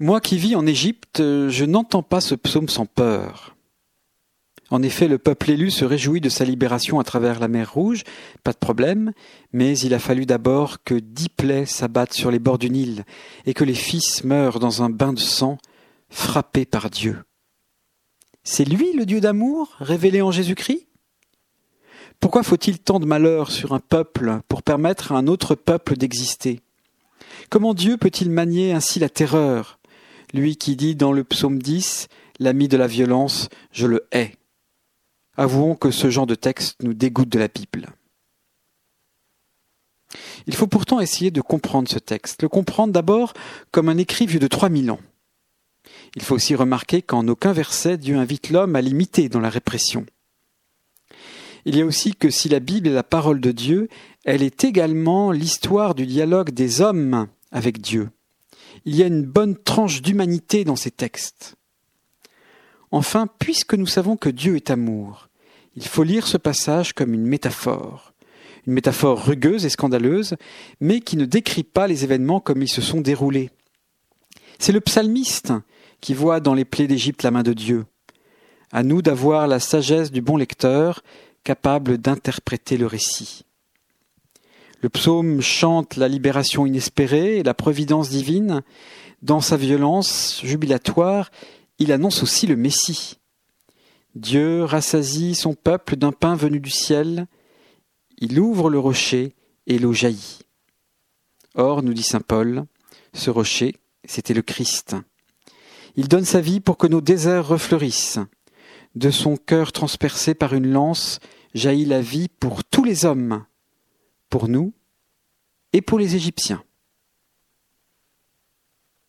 Moi qui vis en Égypte, je n'entends pas ce psaume sans peur. En effet, le peuple élu se réjouit de sa libération à travers la mer Rouge, pas de problème, mais il a fallu d'abord que dix plaies s'abattent sur les bords du Nil, et que les fils meurent dans un bain de sang, frappés par Dieu. C'est lui le Dieu d'amour, révélé en Jésus-Christ? Pourquoi faut-il tant de malheur sur un peuple pour permettre à un autre peuple d'exister? Comment Dieu peut-il manier ainsi la terreur lui qui dit dans le psaume 10 L'ami de la violence, je le hais. Avouons que ce genre de texte nous dégoûte de la Bible. Il faut pourtant essayer de comprendre ce texte, le comprendre d'abord comme un écrit vieux de 3000 ans. Il faut aussi remarquer qu'en aucun verset Dieu invite l'homme à l'imiter dans la répression. Il y a aussi que si la Bible est la parole de Dieu, elle est également l'histoire du dialogue des hommes avec Dieu il y a une bonne tranche d'humanité dans ces textes. Enfin, puisque nous savons que Dieu est amour, il faut lire ce passage comme une métaphore, une métaphore rugueuse et scandaleuse, mais qui ne décrit pas les événements comme ils se sont déroulés. C'est le psalmiste qui voit dans les plaies d'Égypte la main de Dieu. À nous d'avoir la sagesse du bon lecteur, capable d'interpréter le récit. Le psaume chante la libération inespérée et la providence divine. Dans sa violence jubilatoire, il annonce aussi le Messie. Dieu rassasie son peuple d'un pain venu du ciel. Il ouvre le rocher et l'eau jaillit. Or, nous dit saint Paul, ce rocher, c'était le Christ. Il donne sa vie pour que nos déserts refleurissent. De son cœur transpercé par une lance jaillit la vie pour tous les hommes pour nous et pour les Égyptiens.